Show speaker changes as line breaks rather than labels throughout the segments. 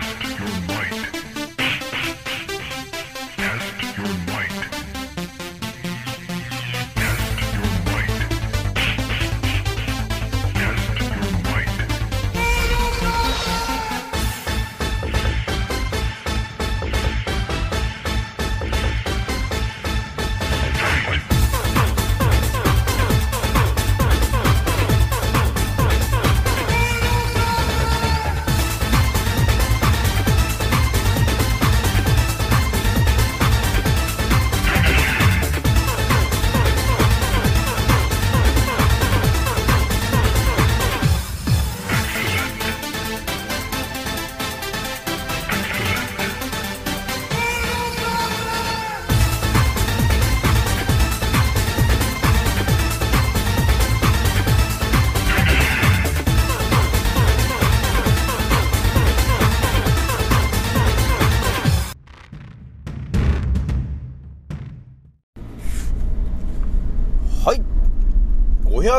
Test your might.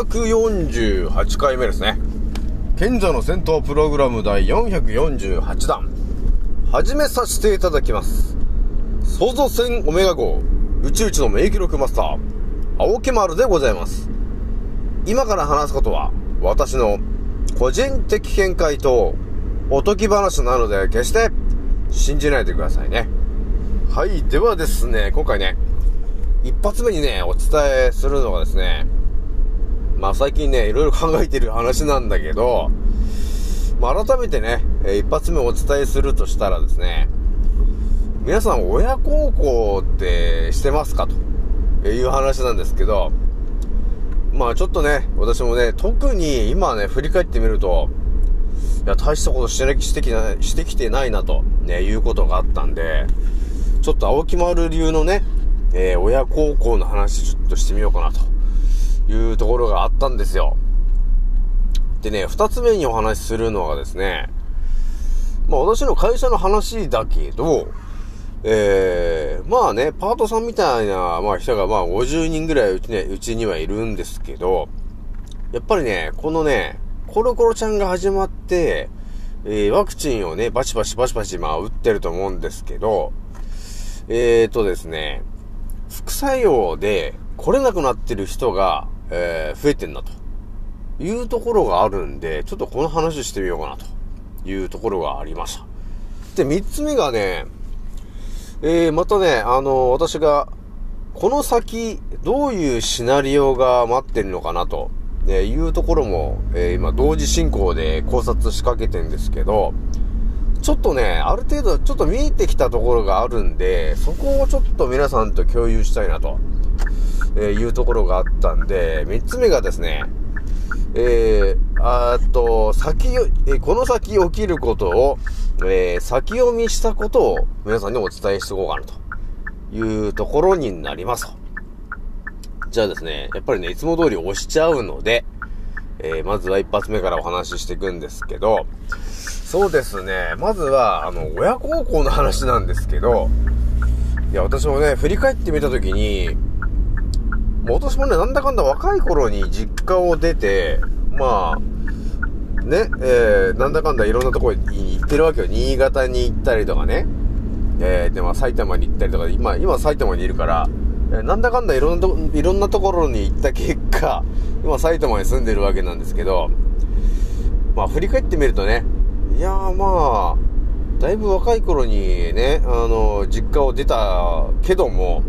548回目ですね。賢者の戦闘プログラム第448弾。始めさせていただきます。創造船オメガ号、宇宙一の名記録マスター、青木丸でございます。今から話すことは、私の個人的見解と、おとぎ話なので、決して信じないでくださいね。はい。ではですね、今回ね、一発目にね、お伝えするのがですね、まあ最近ね、いろいろ考えてる話なんだけど、まあ改めてね、一発目お伝えするとしたらですね、皆さん親孝行ってしてますかという話なんですけど、まあちょっとね、私もね、特に今ね、振り返ってみると、いや、大したことしてなしてきなしてきてないなと、ね、いうことがあったんで、ちょっと青木丸流のね、えー親孝行の話ちょっとしてみようかなというところがあったんですよ。でね、二つ目にお話しするのはですね、まあ私の会社の話だけど、えー、まあね、パートさんみたいな、まあ人がまあ50人ぐらいうちね、うちにはいるんですけど、やっぱりね、このね、コロコロちゃんが始まって、えー、ワクチンをね、バチバチバチバチまあ打ってると思うんですけど、えーとですね、副作用で来れなくなってる人が、えー増えてんなというところがあるんで、ちょっとこの話してみようかなというところがありました。で、三つ目がね、えー、またね、あの私が、この先、どういうシナリオが待ってるのかなと、ね、いうところも、えー今、同時進行で考察しかけてんですけど、ちょっとね、ある程度ちょっと見えてきたところがあるんで、そこをちょっと皆さんと共有したいなと、えーいうところがあったんで、三つ目がですね、えー、あっと、先、えこの先起きることを、えー先読みしたことを皆さんにお伝えしていこうかなというところになります。じゃあですね、やっぱりね、いつも通り押しちゃうので、えーまずは一発目からお話ししていくんですけど、そうですね。まずは、あの、親孝行の話なんですけど、いや、私もね、振り返ってみたときに、私もね、なんだかんだ若い頃に実家を出て、まあ、ね、えー、なんだかんだいろんなとこに行ってるわけよ。新潟に行ったりとかね。えー、で、まあ、埼玉に行ったりとか、今、今埼玉にいるから、えーなんだかんだいろんなと、いろんなところに行った結果、今埼玉に住んでるわけなんですけど、まあ、振り返ってみるとね、いやーまあ、だいぶ若い頃にね、あの、実家を出たけども、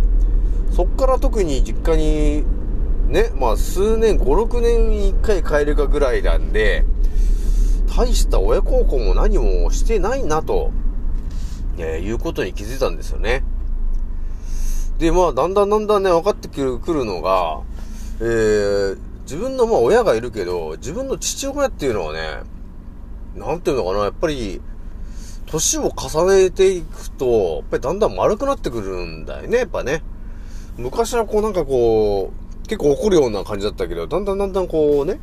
そっから特に実家に、ね、まあ数年、5、6年に1回帰るかぐらいなんで、大した親孝行も何もしてないなと、えーいうことに気づいたんですよね。で、まあ、だんだんだんだんね、分かってくるくるのが、えー、自分のまあ親がいるけど、自分の父親っていうのはね、なんていうのかな、やっぱり、年を重ねていくと、やっぱりだんだん丸くなってくるんだよね、やっぱね。昔はこうなんかこう、結構怒るような感じだったけど、だんだんだんだんこうね、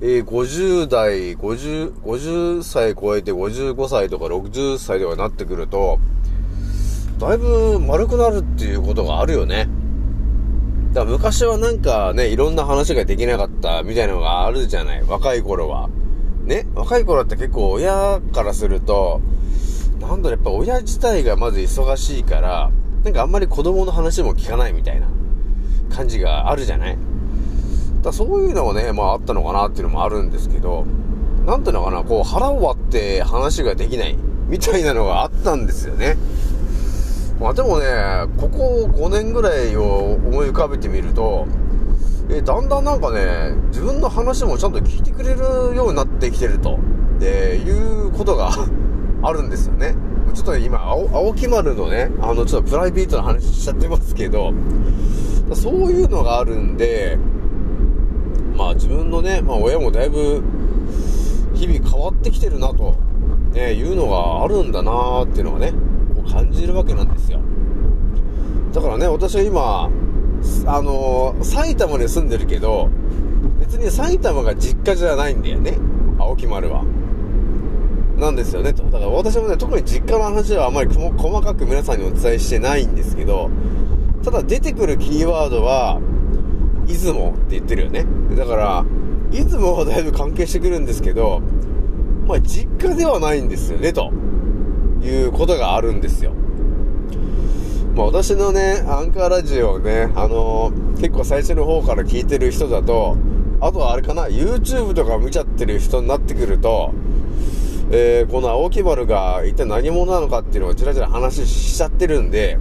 えー、50代、50、50歳超えて55歳とか60歳とかになってくると、だいぶ丸くなるっていうことがあるよね。だから昔はなんかね、いろんな話ができなかったみたいなのがあるじゃない、若い頃は。ね、若い頃って結構親からすると、なんだろ、やっぱ親自体がまず忙しいから、なんかあんまり子供の話も聞かないみたいな感じがあるじゃない？だそういうのもね、まああったのかなっていうのもあるんですけど、なんていうのかな、こう腹を割って話ができないみたいなのがあったんですよね。まあでもね、ここ5年ぐらいを思い浮かべてみると、えだんだんなんかね、自分の話もちゃんと聞いてくれるようになってきてると、で、いうことがあるんですよね。ちょっと今、青青木丸のね、あの、ちょっとプライベートな話しちゃってますけど、そういうのがあるんで、まあ自分のね、まあ親もだいぶ、日々変わってきてるなと、ね、いうのがあるんだなーっていうのがね、こう感じるわけなんですよ。だからね、私は今、あのー埼玉に住んでるけど、別に埼玉が実家じゃないんだよね、青木丸は。なんですよね。だから私もね、特に実家の話はあまり細かく皆さんにお伝えしてないんですけど、ただ出てくるキーワードは、出雲って言ってるよね。だから、出雲はだいぶ関係してくるんですけど、まあ実家ではないんですよね、ということがあるんですよ。まあ私のね、アンカーラジオをね、あのー結構最初の方から聞いてる人だと、あとはあれかな、YouTube とか見ちゃってる人になってくると、えーこの青木丸が一体何者なのかっていうのをちらちら話しちゃってるんで、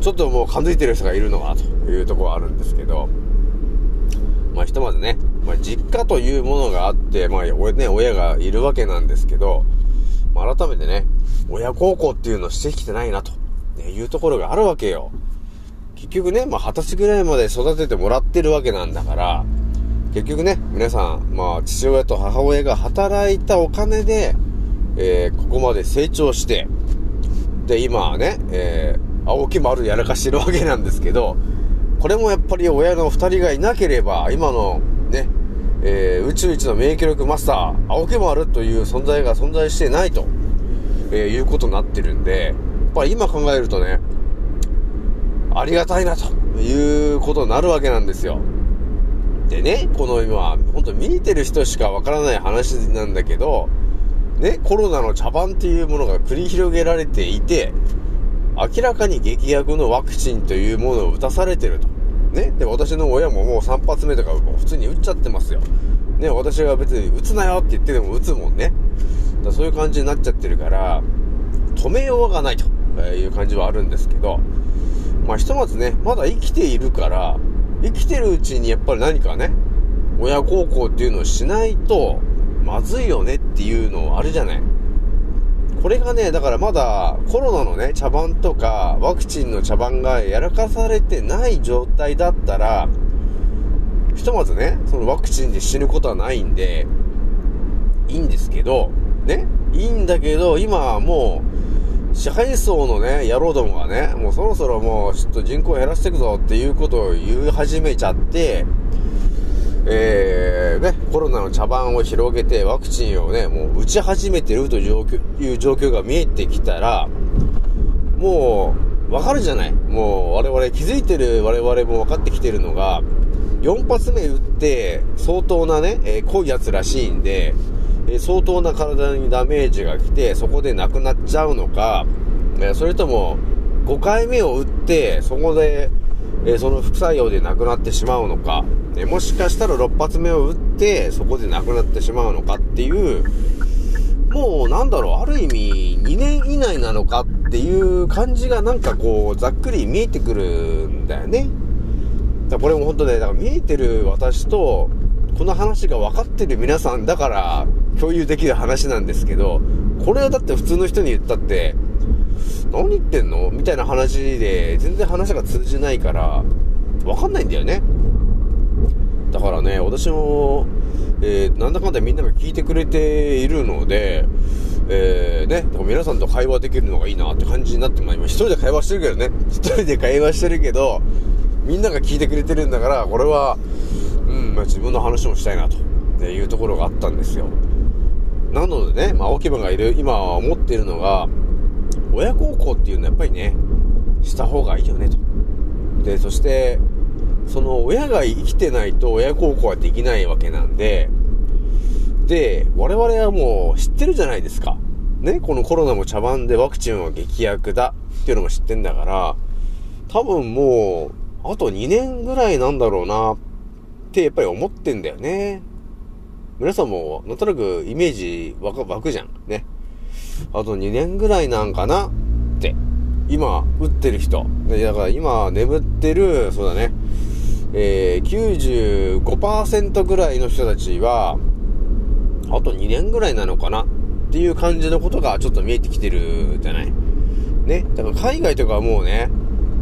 ちょっともう感づいてる人がいるのかというところはあるんですけど、まあひとまずね、まあ実家というものがあって、まあ俺ね、親がいるわけなんですけど、まあ改めてね、親孝行っていうのをしてきてないなと、ね、いうところがあるわけよ。結局ね、まあ二十歳ぐらいまで育ててもらってるわけなんだから、結局ね、皆さん、まあ父親と母親が働いたお金で、えーここまで成長して、で、今はね、えー青木丸やらかしてるわけなんですけど、これもやっぱり親の二人がいなければ、今のね、えー宇宙一の免疫力マスター、青木丸という存在が存在してないと、えいうことになってるんで、やっぱり今考えるとね、ありがたいなということになるわけなんですよ。でね、この今、本当見てる人しかわからない話なんだけど、ね、コロナの茶番っていうものが繰り広げられていて、明らかに劇薬のワクチンというものを打たされてると。ね、で、私の親ももう3発目とか普通に打っちゃってますよ。ね、私が別に打つなよって言ってでも打つもんね。だそういう感じになっちゃってるから、止めようがないという感じはあるんですけど、まあひとまずね、まだ生きているから、生きてるうちにやっぱり何かね、親孝行っていうのをしないと、まずいよねっていうのあるじゃない。これがね、だからまだコロナのね、茶番とか、ワクチンの茶番がやらかされてない状態だったら、ひとまずね、そのワクチンで死ぬことはないんで、いいんですけど、ね、いいんだけど、今はもう、支配層のね、野郎どもがね、もうそろそろもうちょっと人口減らしていくぞっていうことを言い始めちゃって、えー、ね、コロナの茶番を広げてワクチンをね、もう打ち始めてるという状況が見えてきたら、もう、わかるじゃない。もう、我々、気づいてる我々も分かってきてるのが、4発目打って、相当なね、えー濃いやつらしいんで、え相当な体にダメージが来て、そこで亡くなっちゃうのか、えそれとも、5回目を打って、そこで、えその副作用で亡くなってしまうのか、えもしかしたら6発目を打って、そこで亡くなってしまうのかっていう、もうなんだろう、ある意味2年以内なのかっていう感じがなんかこう、ざっくり見えてくるんだよね。だこれも本当ね、だから見えてる私と、この話が分かってる皆さんだから共有できる話なんですけど、これはだって普通の人に言ったって、何言ってんの？みたいな話で、全然話が通じないから、分かんないんだよね。だからね、私も、えーなんだかんだみんなが聞いてくれているので、えー、ね、か皆さんと会話できるのがいいなって感じになってまいりました。一人で会話してるけどね、一人で会話してるけど、みんなが聞いてくれてるんだから、これは、まあ、自分の話もしたいなとねいうところがあったんですよ。なのでね、まあ、青木がいる、今は思っているのが、親孝行っていうのはやっぱりね、した方がいいよねと。で、そして、その親が生きてないと親孝行はできないわけなんで、で、我々はもう知ってるじゃないですか。ね、このコロナも茶番でワクチンは劇薬だっていうのも知ってんだから、多分もう、あと2年ぐらいなんだろうなってやっぱり思ってんだよね。皆さんもなんとなくイメージ湧く湧くじゃん。ね。あと2年ぐらいなんかなって。今、打ってる人。だから今眠ってる、そうだね。えー、95%ぐらいの人たちは、あと2年ぐらいなのかなっていう感じのことがちょっと見えてきてるじゃない。ね。だから海外とかはもうね、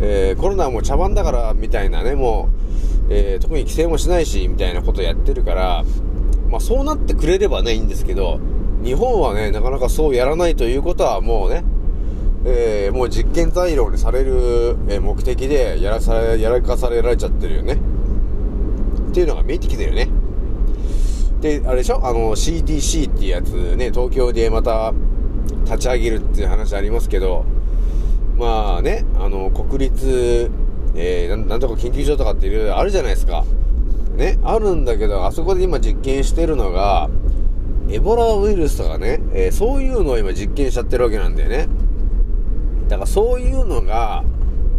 えー、コロナはもう茶番だからみたいなね、もう、えー、特に規制もしないし、みたいなことやってるから、まあそうなってくれればね、いいんですけど、日本はね、なかなかそうやらないということはもうね、えー、もう実験材料にされる、え目的でやらされ、やらかされられちゃってるよね。っていうのが見えてきてるよね。で、あれでしょ？あの、CDC っていうやつね、東京でまた立ち上げるっていう話ありますけど、まあね、あの、国立、えー、なんとか研究所とかっていろいろあるじゃないですか。ね、あるんだけど、あそこで今実験してるのが、エボラウイルスとかね、えーそういうのを今実験しちゃってるわけなんだよね。だからそういうのが、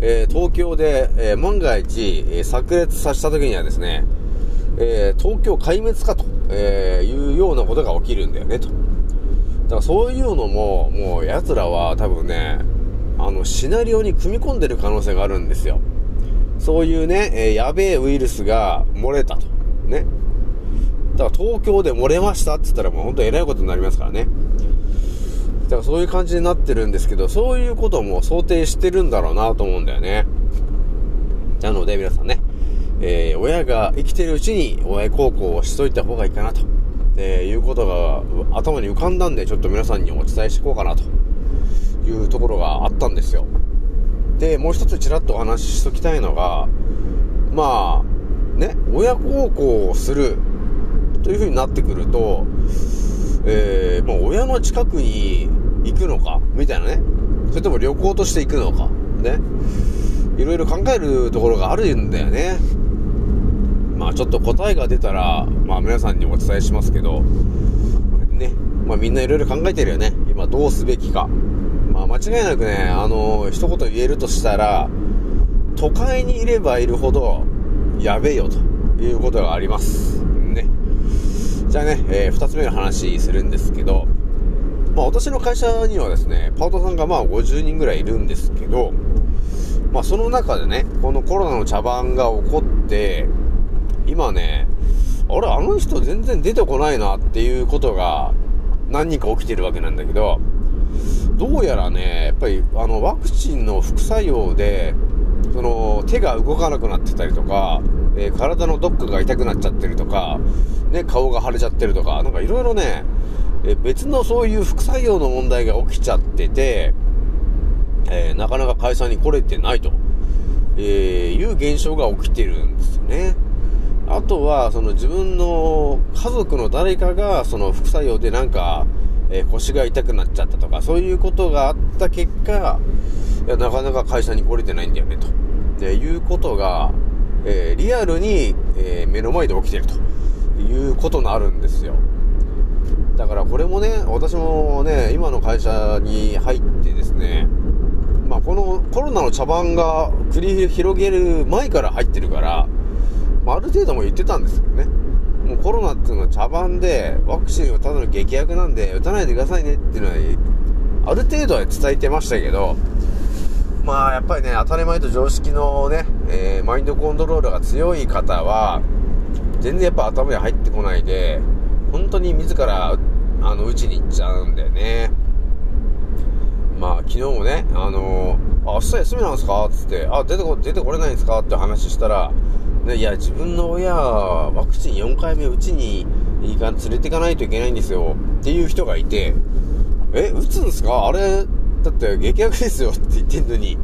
えー東京で、えー万が一、えー炸裂させた時にはですね、え東京壊滅かと、えーいうようなことが起きるんだよね、と。だからそういうのも、もう奴らは多分ね、あの、シナリオに組み込んでる可能性があるんですよ。そういうね、えやべえウイルスが漏れたと。ね。だから東京で漏れましたって言ったらもう本当えらいことになりますからね。だからそういう感じになってるんですけど、そういうことも想定してるんだろうなと思うんだよね。なので皆さんね、えー親が生きてるうちに親孝行をしといた方がいいかなと、えーいうことが頭に浮かんだんで、ちょっと皆さんにお伝えしていこうかなというところがあったんですよ。で、もう一つちらっとお話ししときたいのが、まあ、ね、親孝行をするという風になってくると、えー、まあ親の近くに行くのかみたいなね。それとも旅行として行くのかね。いろいろ考えるところがあるんだよね。まあちょっと答えが出たら、まあ皆さんにお伝えしますけど、ね。まあみんないろいろ考えてるよね。今どうすべきか。まあ間違いなくね、あの、一言言えるとしたら、都会にいればいるほど、やべえよということがあります。ね。じゃあね、えー二つ目の話するんですけど、まあ私の会社にはですね、パートさんがまあ50人ぐらいいるんですけど、まあその中でね、このコロナの茶番が起こって、今ね、あれ、あの人全然出てこないなっていうことが何人か起きてるわけなんだけど、どうやらね、やっぱりあのワクチンの副作用で、その手が動かなくなってたりとか、えー体のどっかが痛くなっちゃってるとか、ね、顔が腫れちゃってるとか、なんかいろいろね、えー別のそういう副作用の問題が起きちゃってて、えーなかなか会社に来れてないと、えーいう現象が起きてるんですよね。あとは、その自分の家族の誰かが、その副作用でなんか、えー腰が痛くなっちゃったとか、そういうことがあった結果、いやなかなか会社に来れてないんだよね、と。で、いうことが、えーリアルに、えー目の前で起きてるということになるんですよ。だからこれもね、私もね、今の会社に入ってですね、まあこのコロナの茶番が繰り広げる前から入ってるから、まあある程度も言ってたんですよね。もうコロナっていうのは茶番で、ワクチンはただの劇薬なんで、打たないでくださいねっていうのは、ある程度は伝えてましたけど、まあやっぱりね、当たり前と常識のね、えーマインドコントロールが強い方は、全然やっぱ頭に入ってこないで、本当に自ら、あの、打ちに行っちゃうんだよね。まあ、昨日もね、あのあ、明日休みなんですか？つって、あ、出てこ、出てこれないんですか？って話したら、いや、自分の親ワクチン4回目打ちにいか連れていかないといけないんですよ。っていう人がいて、え、打つんですか？あれ、だって劇薬ですよって言ってんのに、い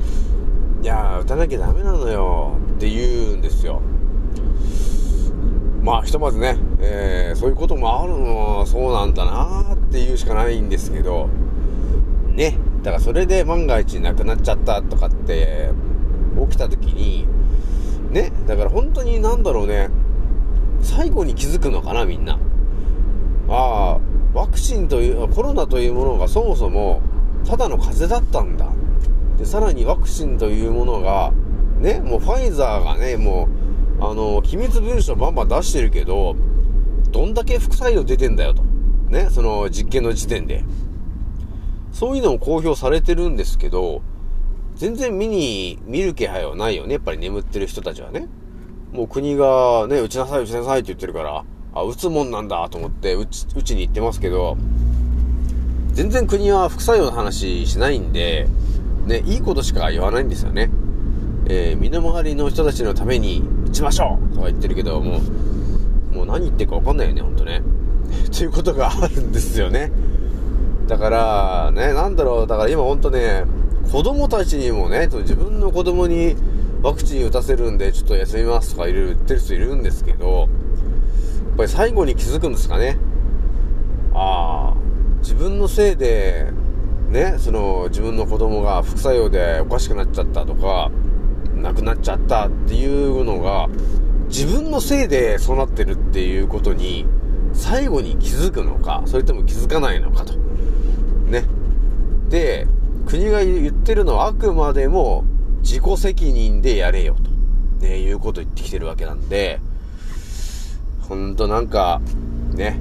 や、打たなきゃダメなのよって言うんですよ。まあ、ひとまずね、えーそういうこともあるのはそうなんだなーっていうしかないんですけど、ね。だからそれで万が一亡くなっちゃったとかって起きた時に、ね。だから本当になんだろうね、最後に気づくのかな、みんな。ああ、ワクチンという、コロナというものがそもそも、ただの風邪だったんだ。で、さらにワクチンというものが、ね、もうファイザーがね、もう、あの、機密文書バンバン出してるけど、どんだけ副作用出てんだよと。ね、その実験の時点で。そういうのも公表されてるんですけど、全然見に、見る気配はないよね。やっぱり眠ってる人たちはね。もう国がね、打ちなさい打ちなさいって言ってるから、あ、打つもんなんだと思って、打ち、打ちに行ってますけど、全然国は副作用の話しないんで、ね、いいことしか言わないんですよね。えー、身の回りの人たちのために打ちましょうとか言ってるけど、もう、もう何言ってるかわかんないよね、ほんとね。ということがあるんですよね。だから、ね、なんだろう、だから今ほんとね、子供たちにもね、自分の子供にワクチン打たせるんで、ちょっと休みますとかいろいろ言ってる人いるんですけど、やっぱり最後に気づくんですかね。ああ、自分のせいで、ね、その自分の子供が副作用でおかしくなっちゃったとか、亡くなっちゃったっていうのが、自分のせいでそうなってるっていうことに、最後に気づくのか、それとも気づかないのかと。ね。で、国が言ってるのはあくまでも自己責任でやれよと、ね、いうことを言ってきてるわけなんで、ほんとなんか、ね、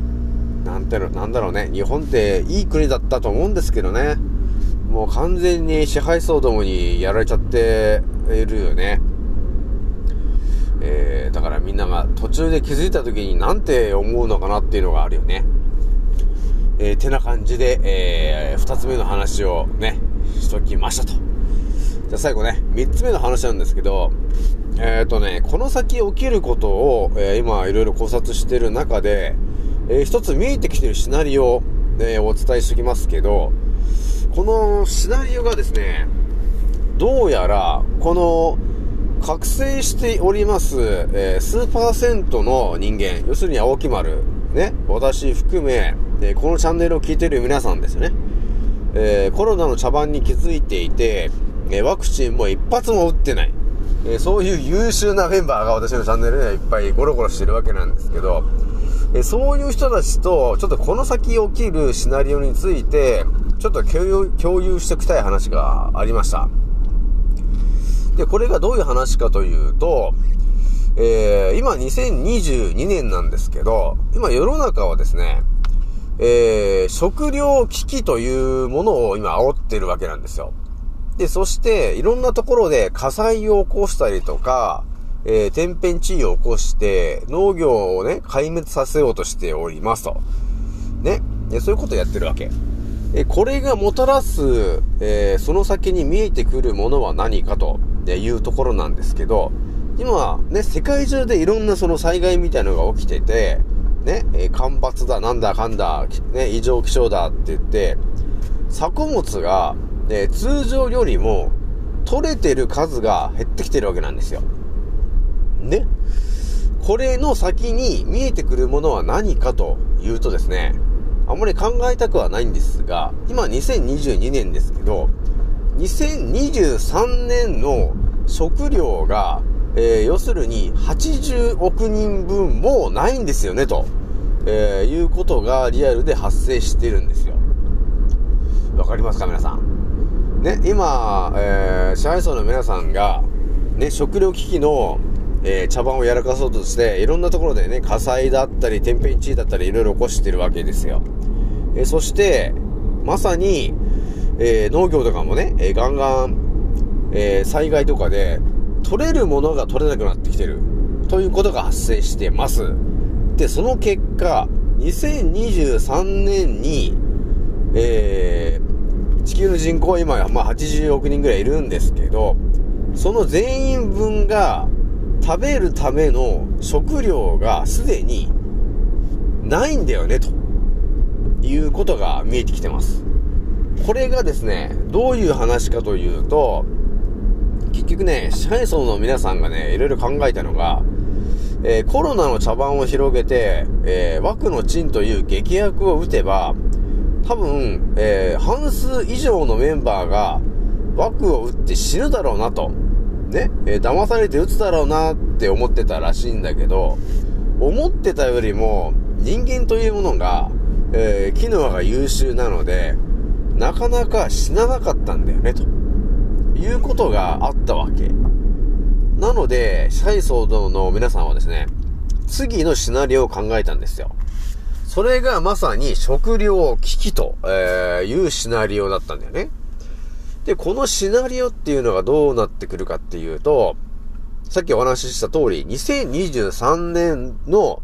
なんてろ、なんだろうね、日本っていい国だったと思うんですけどね、もう完全に支配層どもにやられちゃっているよね。えー、だからみんなが途中で気づいた時になんて思うのかなっていうのがあるよね。えー、てな感じで、えー、二つ目の話をね、しときましたと。じゃあ最後ね、三つ目の話なんですけど、えっ、ー、とね、この先起きることを、えー、今いろいろ考察してる中で、えー、一つ見えてきてるシナリオを、え、お伝えしておきますけど、このシナリオがですね、どうやら、この、覚醒しております、えー、数パーセントの人間、要するに青木丸、ね、私含め、え、このチャンネルを聞いてる皆さんですよね。えー、コロナの茶番に気づいていて、えワクチンも一発も打ってない。えそういう優秀なメンバーが私のチャンネルではいっぱいゴロゴロしてるわけなんですけど、えそういう人たちと、ちょっとこの先起きるシナリオについて、ちょっと共有共有しておきたい話がありました。で、これがどういう話かというと、えー、今2022年なんですけど、今世の中はですね、えー、食料危機というものを今煽ってるわけなんですよ。で、そして、いろんなところで火災を起こしたりとか、えー、天変地異を起こして、農業をね、壊滅させようとしておりますと。ね。でそういうことをやってるわけ。えこれがもたらす、えー、その先に見えてくるものは何かというところなんですけど、今、ね、世界中でいろんなその災害みたいなのが起きてて、ね、えー、干ばつだ、なんだかんだ、ね、異常気象だって言って、作物が、ね、通常よりも取れてる数が減ってきてるわけなんですよ。ね。これの先に見えてくるものは何かというとですね、あんまり考えたくはないんですが、今2022年ですけど、2023年の食料が、えー、要するに80億人分もうないんですよね、と、えー、いうことがリアルで発生してるんですよ。わかりますか、皆さん？ね、今、えー、支配層の皆さんが、ね、食料危機の、えー、茶番をやらかそうとして、いろんなところでね、火災だったり、天変地異だったり、いろいろ起こしてるわけですよ。えー、そして、まさに、えー、農業とかもね、えー、ガンガン、えー、災害とかで、取れるものが取れなくなってきてる。ということが発生してます。で、その結果、2023年に、えー、地球の人口は今、まあ、80億人ぐらいいるんですけど、その全員分が、食べるための食料がすでにないんだよね、ということが見えてきてます。これがですね、どういう話かというと、結局ね、支配層の皆さんがね、いろいろ考えたのが、えー、コロナの茶番を広げて、えー、枠の鎮という劇薬を打てば、多分、えー、半数以上のメンバーが枠を打って死ぬだろうなと。ね、えー、騙されて撃つだろうなって思ってたらしいんだけど、思ってたよりも人間というものが、えー、キヌアが優秀なので、なかなか死ななかったんだよね、ということがあったわけ。なので、シャイソードの皆さんはですね、次のシナリオを考えたんですよ。それがまさに食料危機と、いうシナリオだったんだよね。で、このシナリオっていうのがどうなってくるかっていうと、さっきお話しした通り、2023年の、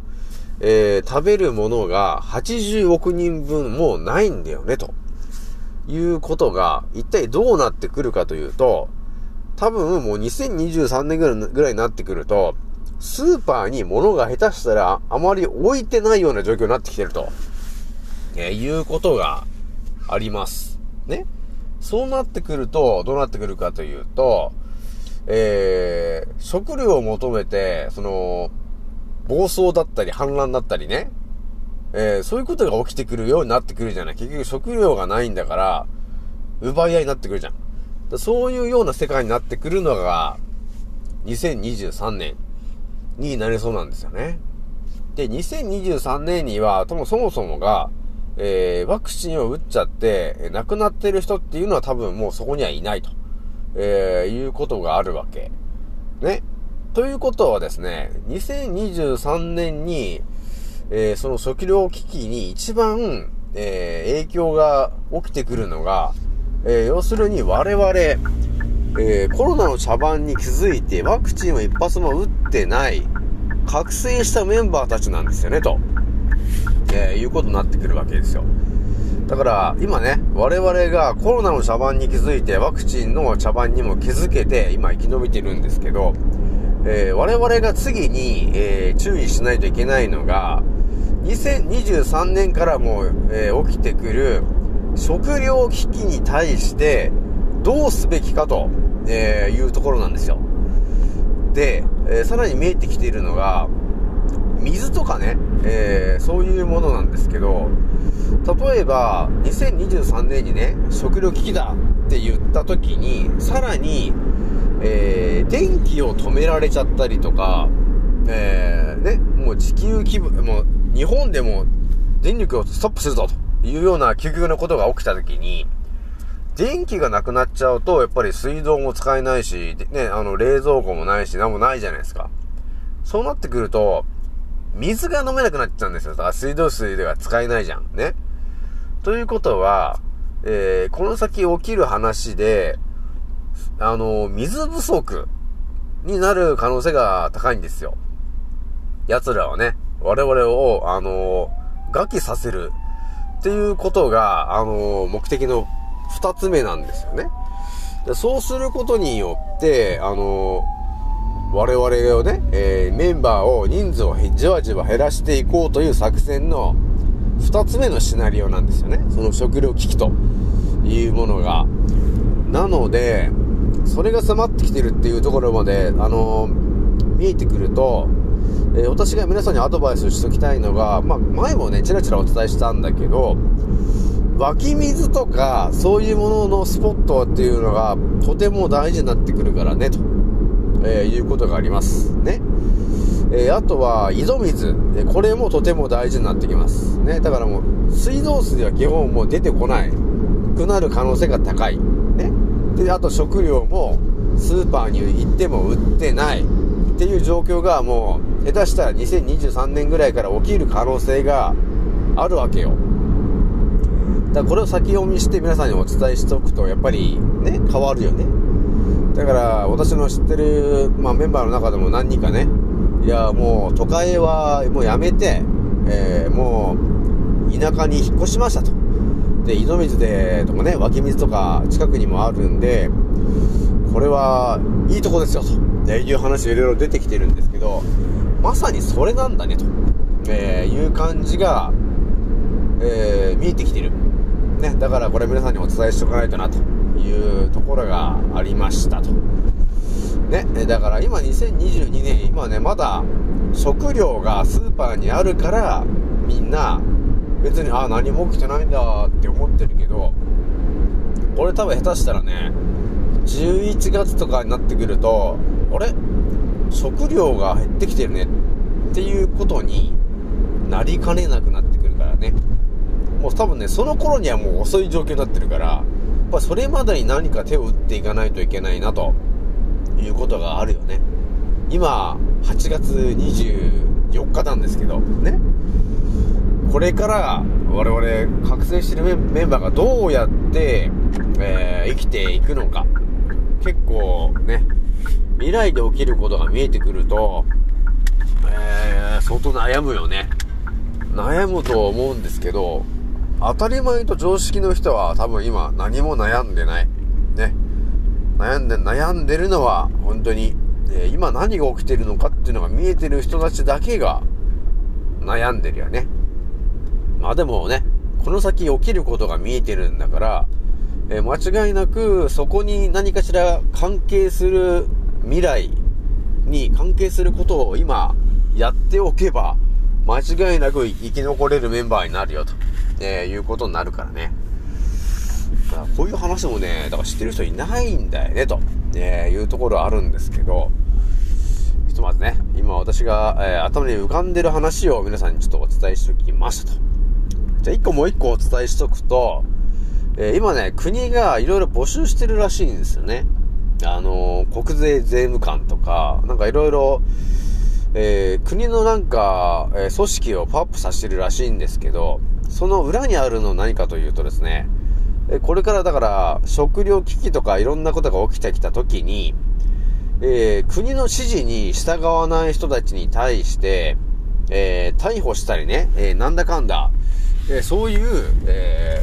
えー、食べるものが80億人分もうないんだよね、ということが、一体どうなってくるかというと、多分もう2023年ぐらいになってくると、スーパーに物が下手したらあまり置いてないような状況になってきてると、え、いうことがあります。ね。そうなってくると、どうなってくるかというと、えー、食料を求めて、その、暴走だったり反乱だったりね、えー、そういうことが起きてくるようになってくるじゃない。結局食料がないんだから、奪い合いになってくるじゃん。そういうような世界になってくるのが、2023年になりそうなんですよね。で、2023年には、ともそもそもが、えー、ワクチンを打っちゃって、亡くなってる人っていうのは多分もうそこにはいないと、えー、いうことがあるわけ。ね。ということはですね、2023年に、えー、その食料危機に一番、えー、影響が起きてくるのが、えー、要するに我々、えー、コロナの茶番に気づいてワクチンを一発も打ってない、覚醒したメンバーたちなんですよね、と、えいうことになってくるわけですよ。だから、今ね、我々がコロナの茶番に気づいて、ワクチンの茶番にも気づけて、今生き延びてるんですけど、えー、我々が次に、えー、注意しないといけないのが、2023年からも、えー、起きてくる食料危機に対してどうすべきかと、えいうところなんですよ。で、えさらに見えてきているのが、水とかね、えそういうものなんですけど、例えば、2023年にね、食料危機だって言った時に、さらに、えー、電気を止められちゃったりとか、えー、ね、もう地球規模、もう日本でも電力をストップするぞというような究極なことが起きた時に、電気がなくなっちゃうと、やっぱり水道も使えないし、ね、あの、冷蔵庫もないし、なんもないじゃないですか。そうなってくると、水が飲めなくなっちゃうんですよ。だから水道水では使えないじゃん。ね。ということは、えー、この先起きる話で、あの、水不足になる可能性が高いんですよ。奴らはね、我々を、あの、餓鬼させるっていうことが、あの、目的の二つ目なんですよね。でそうすることによって、あの、我々をね、えー、メンバーを人数をじわじわ減らしていこうという作戦の二つ目のシナリオなんですよね。その食料危機というものが。なので、それが迫ってきてるっていうところまで、あの、見えてくると、えー、私が皆さんにアドバイスしときたいのが、まあ、前もね、ちらちらお伝えしたんだけど、湧き水とか、そういうもののスポットっていうのが、とても大事になってくるからね、と、えー、いうことがあります。ね。えー、あとは、井戸水。これもとても大事になってきます。ね。だからもう、水道水は基本もう出てこない。くなる可能性が高い。ね。で、あと食料もスーパーに行っても売ってないっていう状況がもう下手したら2023年ぐらいから起きる可能性があるわけよ。だからこれを先読みして皆さんにお伝えしておくとやっぱりね、変わるよね。だから私の知ってる、まあ、メンバーの中でも何人かね、いやもう都会はもうやめて、えー、もう田舎に引っ越しましたと。で、井戸水で、とかね、湧き水とか近くにもあるんで、これはいいとこですよ、という話いろいろ出てきてるんですけど、まさにそれなんだね、と、えー、いう感じが、えー、見えてきてる。ね、だからこれ皆さんにお伝えしておかないとな、というところがありましたと。ね、だから今2022年、今ね、まだ食料がスーパーにあるから、みんな別に、あ、何も起きてないんだって思ってるけど、これ多分下手したらね、11月とかになってくると、あれ？食料が減ってきてるねっていうことになりかねなくなってくるからね。もう多分ね、その頃にはもう遅い状況になってるから、やっぱそれまでに何か手を打っていかないといけないなということがあるよね。今、8月24日なんですけど、ね。これから我々覚醒してるメンバーがどうやって、えー生きていくのか。結構ね、未来で起きることが見えてくると、えー、相当悩むよね。悩むと思うんですけど、当たり前と常識の人は多分今何も悩んでない。ね。悩んで、悩んでるのは本当に、えー今何が起きてるのかっていうのが見えてる人たちだけが悩んでるよね。まあでもね、この先起きることが見えてるんだから、えー間違いなくそこに何かしら関係する未来に関係することを今やっておけば、間違いなく生き残れるメンバーになるよと、えーいうことになるからね。だからこういう話もね、だから知ってる人いないんだよね、と、えーいうところあるんですけど、ひとまずね、今私が、えー頭に浮かんでる話を皆さんにちょっとお伝えしておきましたと。じゃあ一個もう一個お伝えしとくと、えー今ね、国がいろいろ募集してるらしいんですよね。あの国税税務官とか、なんかいろいろ、えー国のなんか、えー組織をパワーアップさせてるらしいんですけど、その裏にあるの何かというとですね、えこれからだから、食料危機とかいろんなことが起きてきた時に、えー国の指示に従わない人たちに対して、えー逮捕したりね、えーなんだかんだ、えそういう、え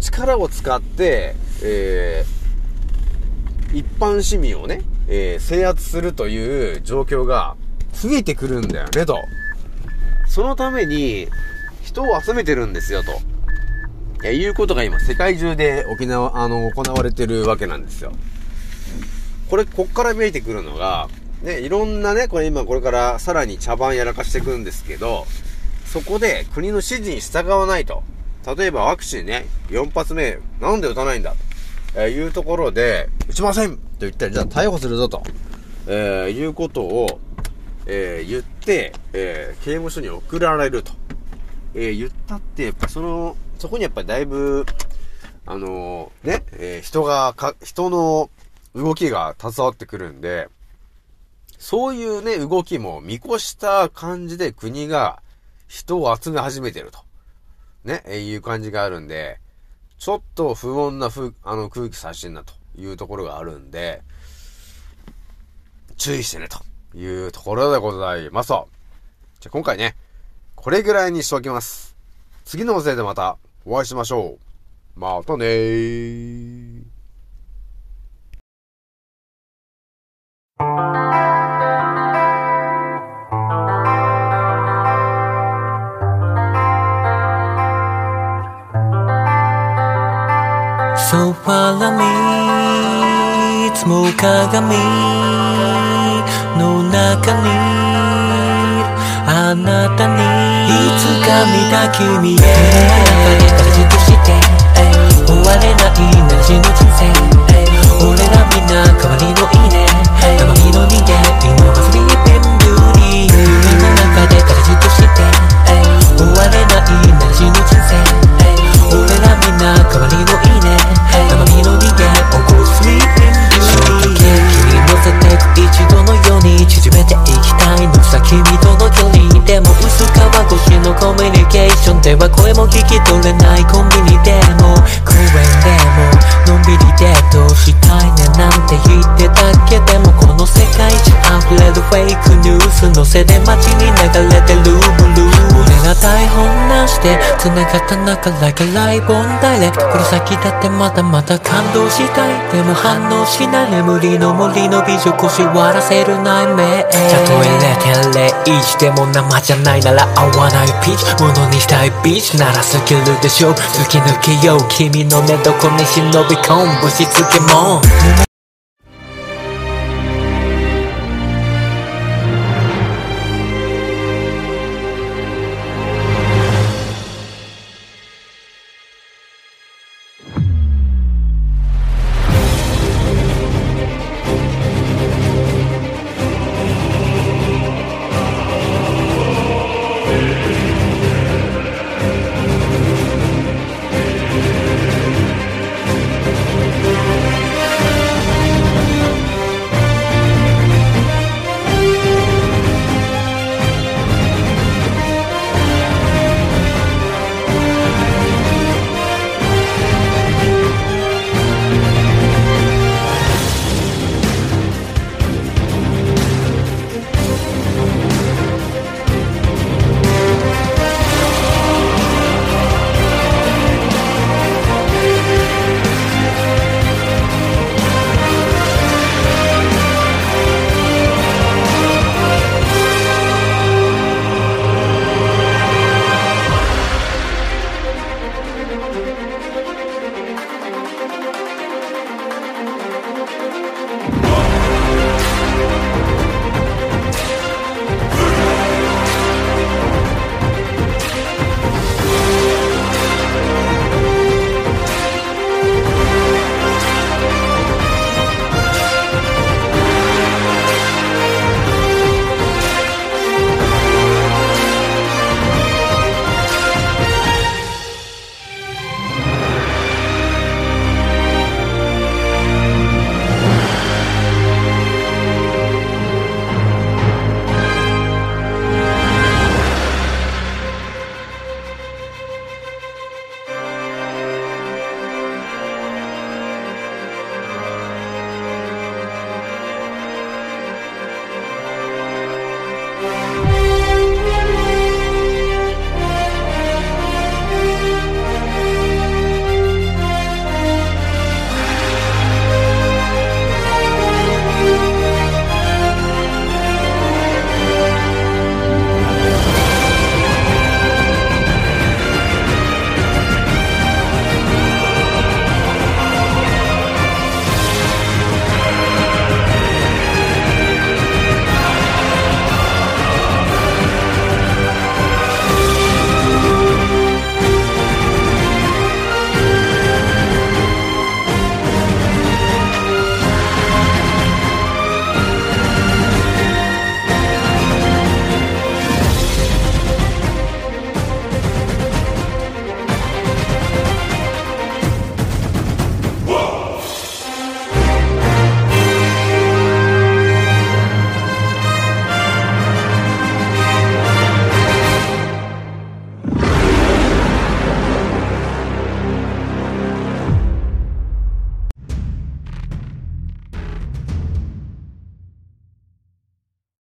力を使って、えー一般市民をね、えー制圧するという状況が増えてくるんだよね、と。そのために、人を集めてるんですよ、と。えいうことが今、世界中で沖縄、あの、行われてるわけなんですよ。これ、こっから見えてくるのが、ね、いろんなね、これ今これからさらに茶番やらかしていくんですけど、そこで国の指示に従わないと。例えばワクチンね、4発目、なんで打たないんだと、えーいうところで、打ちませんと言ったら、じゃあ逮捕するぞと、えーいうことを、えー言って、えー刑務所に送られると。えー言ったって、やっぱその、そこにやっぱりだいぶ、あのーね、えー人がか、人の動きが携わってくるんで、そういうね、動きも見越した感じで国が人を集め始めてると。ね、えーいう感じがあるんで、ちょっと不穏なふあの空気さしてんなというところがあるんで、注意してねというところでございますと。じゃあ今回ね、これぐらいにしておきます。次の音声でまたお会いしましょう。またねー。
So follow me いつも鏡の中にあなたにいつか見た君へ。中で形として終われないなしの人生。俺らみんな代わりのいいね。たまにの人間。スのせで街に流れてるブルー。俺ら台本なしで繋がった中 Like a live on direct この先だってまだまだ感動したいでも反応しない。眠りの森の美女腰割らせる内面たとえ0.01でも生じゃないなら合わないピーチ。ものにしたいビーチ。ならスキルでしょ。突き抜けよう。君の寝床に忍び込む。ぶしつけも